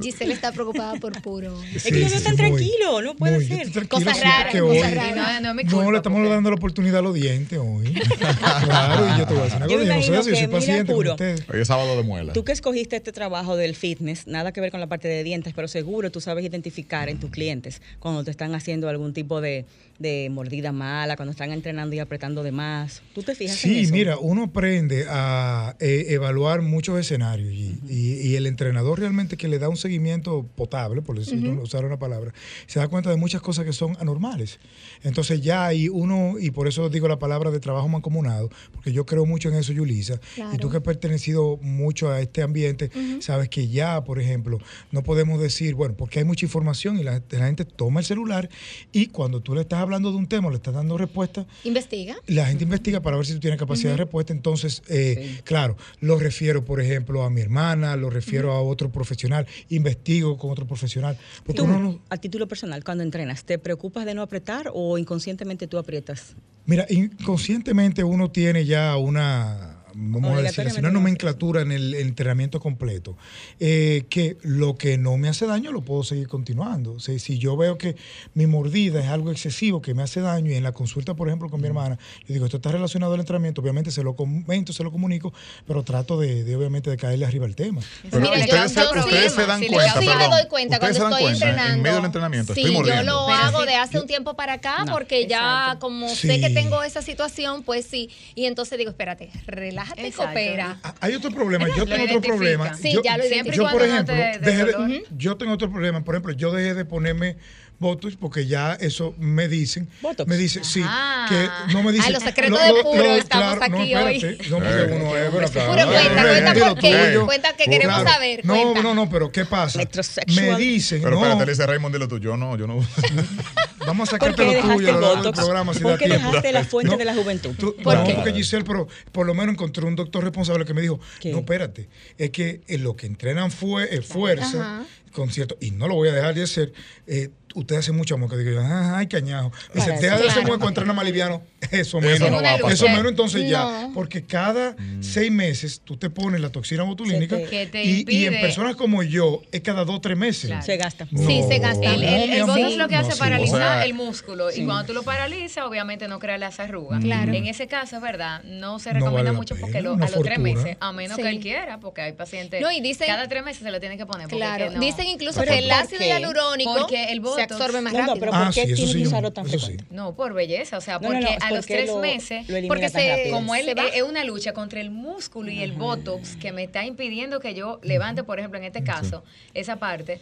Giselle, está preocupada por puro. Es que yo veo tan tranquilo, no puede muy, ser. Cosas raras, cosas hoy- raras. No, no mi No, le estamos porque- dando la oportunidad a los dientes hoy. claro, y yo te voy a decir una me cosa, yo no sé si soy paciente con puro. ustedes. Hoy es sábado de muela. Tú que escogiste este trabajo del fitness, nada que ver con la parte de dientes, pero seguro tú sabes identificar en tus clientes cuando te están haciendo algún tipo de, de mordida mala, cuando están entrenando y apretando de más. ¿Tú te fijas en Sí, eso? mira, uno aprende a eh, evaluar muchos escenarios y, y- y el entrenador realmente que le da un seguimiento potable, por decirlo, usar una palabra, se da cuenta de muchas cosas que son anormales. Entonces ya hay uno, y por eso digo la palabra de trabajo mancomunado, porque yo creo mucho en eso, Yulisa, y tú Claro. que has pertenecido mucho a este ambiente, sabes que ya, por ejemplo, no podemos decir, bueno, porque hay mucha información y la, la gente toma el celular y cuando tú le estás hablando de un tema, le estás dando respuesta, Investiga. la gente investiga para ver si tú tienes capacidad de respuesta. Entonces, eh, claro, lo refiero, por ejemplo, a mi hermana, lo refiero a otro profesional, investigo con otro profesional. Porque Tú, uno no- a título personal, cuando entrenas, ¿te preocupas de no apretar o inconscientemente tú aprietas? mira, inconscientemente uno tiene ya una, vamos a decir así, una no. nomenclatura en el entrenamiento completo, eh, que lo que no me hace daño lo puedo seguir continuando. O sea, si yo veo que mi mordida es algo excesivo que me hace daño y en la consulta, por ejemplo, con mi hermana, yo digo, esto está relacionado al entrenamiento, obviamente se lo comento, se lo comunico, pero trato de, de, obviamente de caerle arriba al tema. Pero Mira, yo- ustedes, se- yo sí- ustedes se dan cuenta, Yo sí me perdón, doy cuenta cuando estoy cuenta entrenando. en medio del entrenamiento, Sí, estoy yo mordiendo. lo Pero hago sí. de hace un tiempo para acá No, porque ya exacto. como Sí. sé que tengo esa situación, pues sí. Y entonces digo, espérate, relájate y Exacto. coopera. Ah, Hay otro problema, yo Lo tengo otro problema. Sí, yo, ya lo Siempre y yo, identifico. por no ejemplo, te dejé de- yo tengo otro problema. Por ejemplo, yo dejé de ponerme Botox porque ya eso me dicen. Botox. Me dicen, sí, que no me dicen. Ay, los secretos de Puro, estamos no, aquí espérate, No, porque Eh. uno es, bueno, claro. Puro, cuenta, Eh, cuenta por qué. Cuenta que queremos Claro. saber. No, cuenta. no, no, pero ¿qué pasa? Me dicen, Pero no, espérate, le dice Raymond. Yo no, yo no. vamos a ¿Por sacarte lo tuyo a el lo largo del Botox? programa si ¿Por da qué tiempo. dejaste la fuente No, de la juventud? Tú- ¿Por no, qué? porque Giselle, pero por lo menos encontré un doctor responsable que me dijo, ¿Qué? no, espérate, es que lo que entrenan fue eh, fuerza, Ajá. con cierto, y no lo voy a dejar de hacer, eh, usted hace mucho amor, que digo, "Ah, ay, cañajo. Dice, Para deja de eso. hacer hueco, entrena más liviano, eso Eso menos. no va a pasar. Eso menos, entonces ya, No. porque cada seis meses tú te pones la toxina botulínica te- te y, y en personas como yo es cada dos o tres meses. Claro. Se gasta. Sí, se gasta. El, el, el botox lo que no, hace sí. paraliza O sea, el músculo y cuando tú lo paralizas obviamente no crea las arrugas. Claro. En ese caso, es verdad, no se No recomienda vale mucho porque lo- a los tres meses, a menos Sí. que él quiera, porque hay pacientes No, y dicen- cada tres meses se lo tienen que poner. Claro. no- Dicen incluso que el ¿por ácido hialurónico Porque el Botox- absorbe más No, no, rápido. pero Ah, ¿por qué sí, eso tienes sí, que usarlo tan frecuente? No, por belleza, o sea, No, no, porque no, a los porque tres lo- meses, lo elimina porque se- rápido. como él Se va. es una lucha contra el músculo y el botox que me está impidiendo que yo levante, por ejemplo, en este caso, esa parte,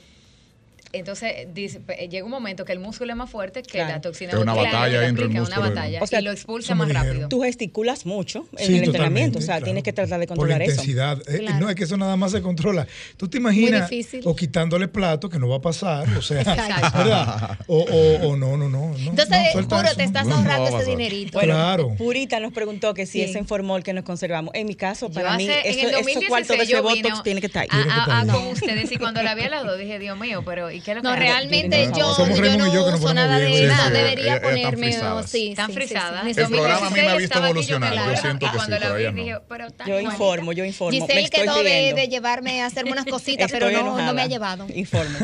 entonces dice, pe- llega un momento que el músculo es más fuerte que Claro. la toxina Es una botulínica batalla que entre el aplica, músculo una batalla O sea, y lo expulsa eso más rápido. Tú gesticulas mucho en Sí, el entrenamiento, o sea, claro. tienes que tratar de Por controlar la eso. intensidad. Eh, Claro. no, es que eso nada más se controla. Tú te imaginas, o quitándole plato, que no va a pasar, o sea. O, o, o no, no, no. no Entonces, no, puro, eso, te no. estás No, no ahorrando a ese dinerito. Bueno, Claro. Purita nos preguntó que si Sí. ese informol que nos conservamos. En mi caso, Yo para mí, hace- en eso, el esos cuartos de 2016 ese yo Botox vino tiene que estar ahí. A, a- a con ustedes y cuando la vi al lado dije, Dios mío, pero ¿y qué es lo que No, realmente yo. Somos yo Raymond y yo no que nos uso nada de nada. sí, Debería ponerme. frisadas. sí, Están sí, frisadas. El programa a mí me ha visto yo evolucionar. Yo siento que sí, cuando la pero vi ellas no. dije, pero tan Yo informo, yo informo. Giselle estoy quedó de, llevarme a hacer unas cositas, pero no, me ha llevado. Informo.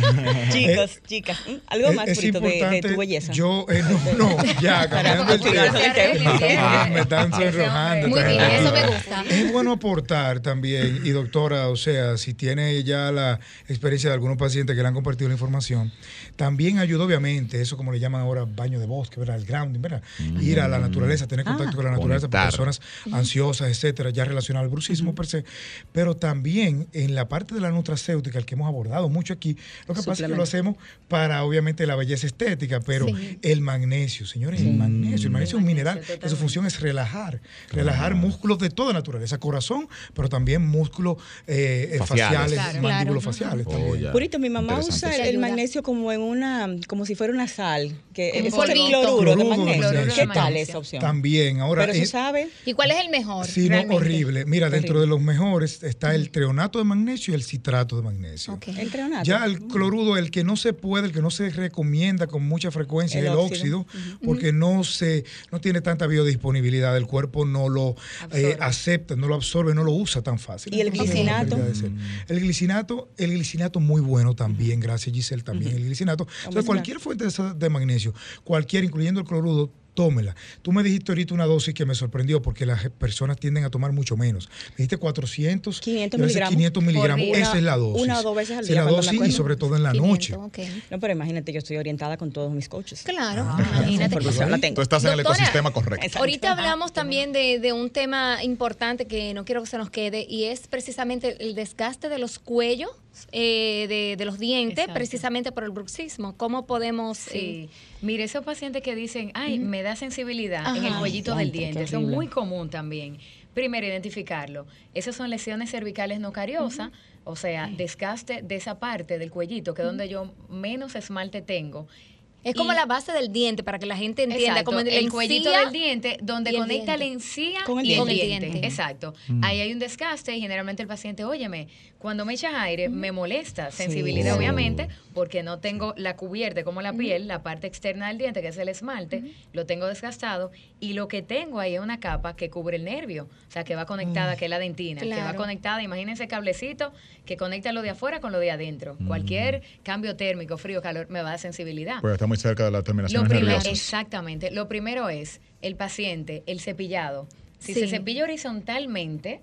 Chicos, chicas, algo más, Purito, de, tu belleza. Yo, eh, no, no, ya, cambiando el tema. me están sonrojando. Muy bien, eso me gusta. Es bueno aportar también, y doctora, o sea, si tiene ya la experiencia de algunos pacientes que le han compartido la información, también ayuda obviamente, eso como le llaman ahora baño de bosque, ¿verdad? El grounding, ¿verdad? Ir a la naturaleza, tener contacto con la naturaleza para personas ansiosas, etcétera, ya relacionado al bruxismo per se, pero también en la parte de la nutracéutica, el que hemos abordado mucho aquí, lo que pasa es que lo hacemos para obviamente la belleza estética, pero Sí. el magnesio, señores, el magnesio, el magnesio es un mineral que su función es relajar, relajar músculos de toda naturaleza, corazón, pero también músculos eh, eh, Faciales. faciales, Claro. mandíbulos Claro. faciales Oh. Purito, mi mamá Interesante. Usa el, magnesio como en una, como si fuera una sal, que En es el polvito. cloruro de Cloruro de magnesio. magnesio. ¿Qué tal esa opción? También, ahora Pero eso es- sabe. ¿Y cuál es el mejor? Sí, no, horrible. Mira, dentro de los mejores está el treonato de magnesio y el citrato de magnesio. El treonato. Ya el clorudo, el que no se puede, el que no se recomienda con mucha frecuencia El es el óxido. óxido, porque no se no tiene tanta biodisponibilidad, el cuerpo no lo eh, acepta, no lo absorbe, no lo usa tan fácil. ¿Y el glicinato? ser. El glicinato, el glicinato muy bueno también, gracias Giselle, también el glicinato. Entonces, cualquier fuente de, magnesio, cualquier, incluyendo el clorudo, tómela. Tú me dijiste ahorita una dosis que me sorprendió porque las personas tienden a tomar mucho menos. Me dijiste 400, 500 y a veces miligramos 500 por miligramos. día. Esa es la dosis. Una o dos veces al Esa día, es la dosis y sobre todo en la 500, noche. ok. No, pero imagínate, yo estoy orientada con todos mis coaches. Claro, Ah, imagínate. la tengo. Tú estás en el ecosistema correcto. Exacto. Ahorita hablamos también de, de un tema importante que no quiero que se nos quede y es precisamente el desgaste de los cuellos, eh, de, de los dientes, Exacto. precisamente por el bruxismo. ¿Cómo podemos...? Sí. eh, Mire, esos pacientes que dicen, ay, me da sensibilidad en el cuellito Ay, del diente, eso es horrible. muy común también. Primero, identificarlo. Esas son lesiones cervicales no cariosas, o sea, desgaste de esa parte del cuellito, que es donde yo menos esmalte tengo. es como la base del diente, para que la gente entienda. Exacto, como el cuellito del diente, donde el conecta la encía Con el y el diente. el diente. Exacto. Mm. Ahí hay un desgaste y generalmente el paciente, óyeme, cuando me echas aire me molesta, sensibilidad obviamente, porque no tengo la cubierta como la piel, la parte externa del diente, que es el esmalte, lo tengo desgastado y lo que tengo ahí es una capa que cubre el nervio, o sea, que va conectada, que es la dentina, que va conectada, imagínense cablecito que conecta lo de afuera con lo de adentro. Cualquier cambio térmico, frío, calor, me va a dar sensibilidad. Pues está muy cerca de terminaciones primero, nerviosas. exactamente. Lo primero es el paciente, el cepillado. Si Sí. se cepilla horizontalmente,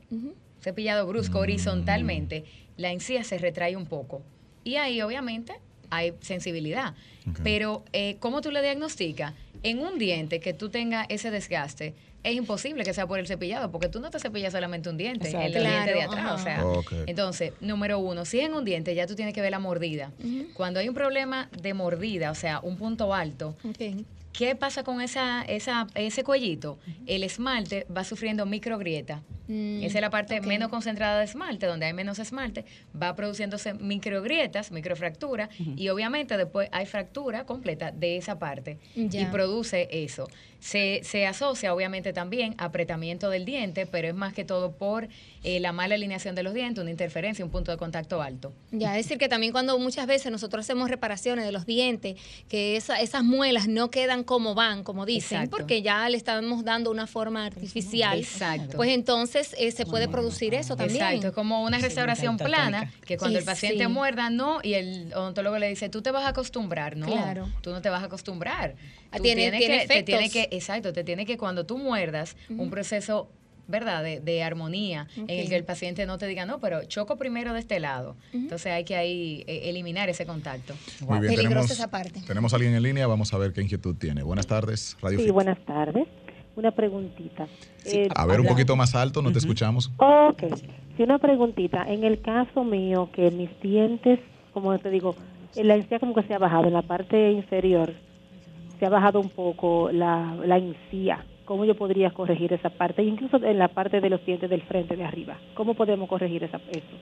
cepillado brusco horizontalmente, la encía se retrae un poco. Y ahí, obviamente, hay sensibilidad. Pero, eh, ¿cómo tú le diagnosticas? En un diente que tú tengas ese desgaste, es imposible que sea por el cepillado, porque tú no te cepillas solamente un diente, Exacto. el diente de atrás. ajá. O sea, entonces, número uno, si es en un diente, ya tú tienes que ver la mordida. Cuando hay un problema de mordida, o sea, un punto alto. ¿Qué pasa con esa, esa, ese cuellito? El esmalte va sufriendo microgrieta. Mm, Esa es la parte menos concentrada de esmalte, donde hay menos esmalte, va produciéndose microgrietas, microfracturas, y obviamente después hay fractura completa de esa parte y produce eso. Se, se asocia obviamente también a apretamiento del diente, pero es más que todo por eh, la mala alineación de los dientes, una interferencia, un punto de contacto alto. Ya, es decir, que también cuando muchas veces nosotros hacemos reparaciones de los dientes, que esa- esas muelas no quedan como van, como dicen, Exacto. porque ya le estamos dando una forma artificial. Exacto. Pues entonces eh, se puede producir eso también. Exacto, es como una restauración plana, que cuando Sí, el paciente sí. muerda, no, y el odontólogo le dice, tú te vas a acostumbrar, no, Claro. tú no te vas a acostumbrar. Ah, Tú tiene- tienes tiene que, te tiene que, exacto, te tiene que cuando tú muerdas, un proceso ¿verdad? De, de armonía, en el que el paciente no te diga, no, pero choco primero de este lado. Entonces hay que ahí eh, eliminar ese contacto. Muy bien, Peligrosa tenemos, esa parte. tenemos a alguien en línea, vamos a ver qué inquietud tiene. Buenas tardes, Radio Sí, Fit. buenas tardes. Una preguntita. Eh, A ver, un poquito más alto, no te escuchamos. Ok. Sí, una preguntita. En el caso mío, que mis dientes, como te digo, eh, la encía como que se ha bajado en la parte inferior, se ha bajado un poco la, la encía. ¿Cómo yo podría corregir esa parte? Incluso en la parte de los dientes del frente de arriba. ¿Cómo podemos corregir esa, eso?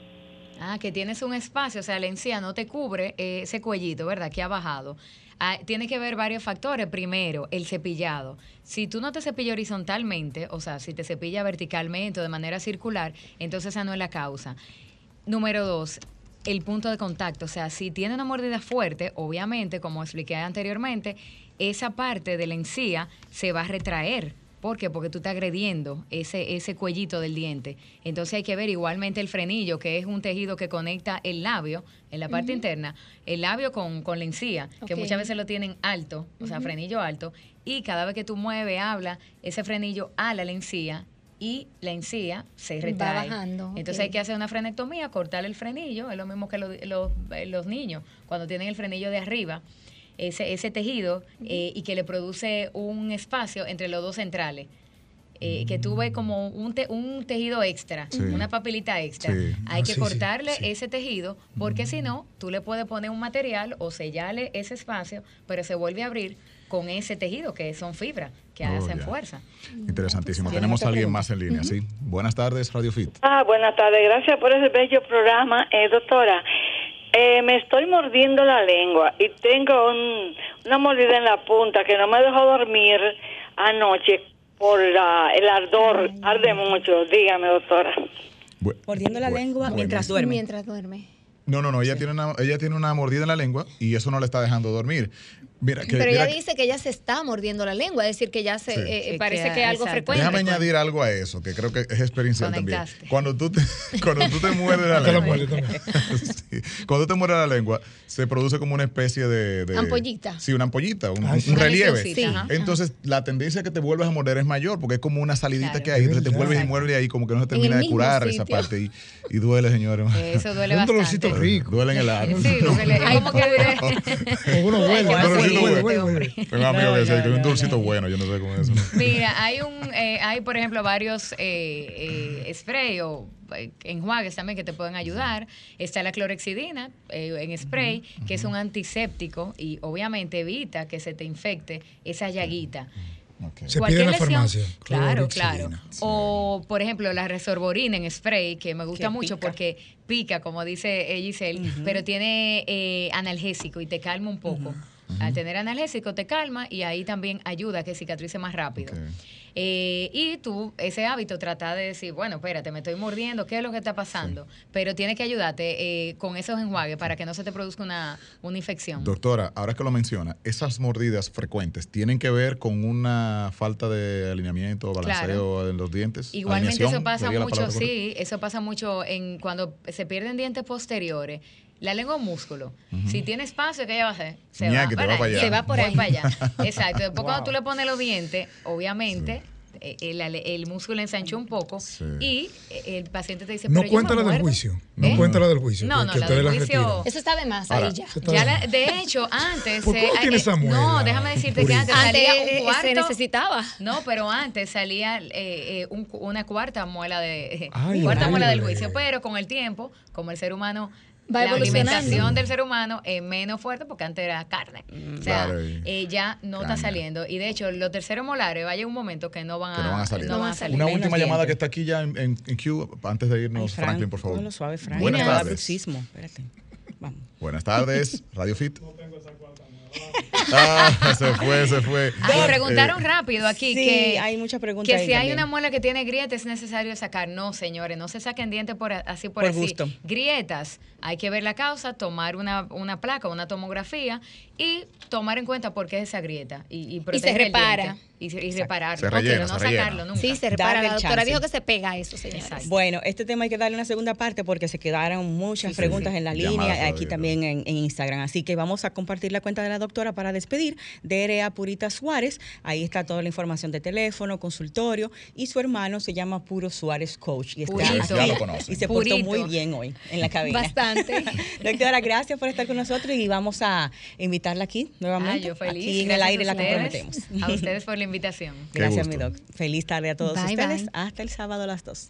Ah, que tienes un espacio, o sea, la encía no te cubre eh, ese cuellito, ¿verdad? Que ha bajado. Ah, tiene que ver varios factores. Primero, el cepillado. Si tú no te cepillas horizontalmente, o sea, si te cepillas verticalmente o de manera circular, entonces esa no es la causa. Número dos, el punto de contacto. O sea, si tiene una mordida fuerte, obviamente, como expliqué anteriormente, esa parte de la encía se va a retraer. ¿Por qué? Porque tú estás agrediendo ese, ese cuellito del diente. Entonces hay que ver igualmente el frenillo, que es un tejido que conecta el labio en la parte interna, el labio con, con la encía, que muchas veces lo tienen alto, o sea, frenillo alto, y cada vez que tú mueves, habla, ese frenillo ala la encía y la encía se Va retrae. bajando, Entonces hay que hacer una frenectomía, cortar el frenillo, es lo mismo que lo- los, eh, los niños, cuando tienen el frenillo de arriba, ese, ese tejido, eh, y que le produce un espacio entre los dos centrales. eh, que tú ves como un, te- un tejido extra, Sí. una papelita extra. Sí. Hay Ah, que sí, cortarle sí. ese tejido, porque si no, tú le puedes poner un material o sellarle ese espacio, pero se vuelve a abrir con ese tejido, que son fibras, que Oh, hacen ya. fuerza. Interesantísimo. ¿Tienen Tenemos a alguien más en línea, sí. Buenas tardes, Radio Fit. Ah, buenas tardes. Gracias por ese bello programa. Eh, doctora, eh, me estoy mordiendo la lengua y tengo un- una mordida en la punta que no me dejó dormir anoche por la, el ardor. Arde mucho. Dígame, doctora. Mordiendo la lengua mientras duerme. Mientras duerme. No, no, no, ella, tiene una, ella tiene una mordida en la lengua y eso no le está dejando dormir. Mira, que, Pero mira ella dice que ella se está mordiendo la lengua, es decir, que ya se Sí. eh, parece que- que es algo exacto. frecuente. Déjame añadir algo a eso, que creo que es experiencial también. Cuando tú te, cuando tú te muerdes la lengua, muerde también. Sí. cuando tú te muerdes la lengua, se produce como una especie de... de- Ampollita. Sí, una ampollita, un, un relieve. Entonces, la tendencia que te vuelves a morder es mayor porque es como una salidita Claro. que hay. Entonces te Es vuelves y muerdes ahí como que no se termina de curar esa parte y, y duele, señores. Eso duele Un bastante. dolorcito rico. Duele en el alma. Sí, duele. Como que Como huele, bueno. Tengo un amigo No, que dice un dulcito no. bueno, yo no sé cómo es eso. Mira, hay un, eh, hay por ejemplo varios eh, eh, spray o eh, enjuagues también que te pueden ayudar. Está la clorexidina eh, en spray, que es un antiséptico y obviamente evita que se te infecte esa llaguita. Ok. Se Cualquier pide en la lesión- farmacia. Claro, claro. O, por ejemplo, la resorborina en spray, que me gusta Que mucho pica. porque pica, como dice Giselle, pero tiene eh, analgésico y te calma un poco. Al tener analgésico te calma y ahí también ayuda a que cicatrice más rápido. Eh, y tú, ese hábito, trata de decir, bueno, espérate, me estoy mordiendo, ¿qué es lo que está pasando? Pero tiene que ayudarte eh, con esos enjuagues para que no se te produzca una, una infección. Doctora, ahora que lo menciona, esas mordidas frecuentes tienen que ver con una falta de alineamiento o balanceo Claro. en los dientes. Igualmente eso pasa ¿sería la mucho, sí, eso pasa mucho en cuando se pierden dientes posteriores. La lengua es un músculo. Si tiene espacio, ¿qué ella va a hacer? Se Ñaque, te va para allá. Se va por ahí. para allá. Exacto. Después cuando tú le pones los dientes, obviamente eh, el, el músculo ensanchó un poco Sí. y eh, el paciente te dice, No cuenta la del muerdo". juicio. No ¿Eh? cuenta la del juicio. No, no, que la del la juicio-. Eso está de más ahí ya. La- de hecho, antes... ¿Por eh, eh, esa no, déjame decirte que antes Antes salía eh, un cuarto... se necesitaba. No, pero antes salía eh, eh, un una cuarta muela de Ay, cuarta ay, muela del ay. juicio, pero con el tiempo, como el ser humano Va la alimentación del ser humano es menos fuerte porque antes era carne. O sea, Claro, eh, ya no Caña. está saliendo. Y de hecho, los terceros molares va a llegar un momento que no van, Que no van a salir. no van a salir. Una Menos última llamada que está aquí ya en, en, en queue, antes de Ay, irnos, Frank, Franklin, por favor. suave, Frank. Buenas da tardes. Buenas tardes, Radio Fit. Ah, se fue, se fue. Ay, preguntaron Eh, rápido aquí Sí, que, hay muchas preguntas que si hay una muela que tiene grieta es necesario sacar. No, señores, no se saquen dientes por así por, Por así. gusto. Grietas, hay que ver la causa, tomar una, una placa, una tomografía y tomar en cuenta por qué es esa grieta y, el repara. Y, se- y repararlo. Se rellena, pero no se rellena. sacarlo nunca. Sí, se repara. Darle La doctora dijo que se pega eso, señores. Bueno, este tema hay que darle una segunda parte porque se quedaron muchas Sí, preguntas sí. en la Llamadas línea, aquí también en, en Instagram. Así que vamos a compartir la cuenta de la doctora para despedir de RA Purita Suárez. Ahí está toda la información de teléfono, consultorio y su hermano se llama Puro Suárez Coach y está Purito. Ya aquí lo conocen. y se portó Purito. muy bien hoy en la cabina. Bastante. Doctora, gracias por estar con nosotros y vamos a invitarla aquí Ah, nuevamente. yo feliz. Aquí en el aire la comprometemos. A ustedes por la invitación. Gracias, mi doc. Feliz tarde a todos Bye, ustedes. bye. Hasta el sábado a las 2.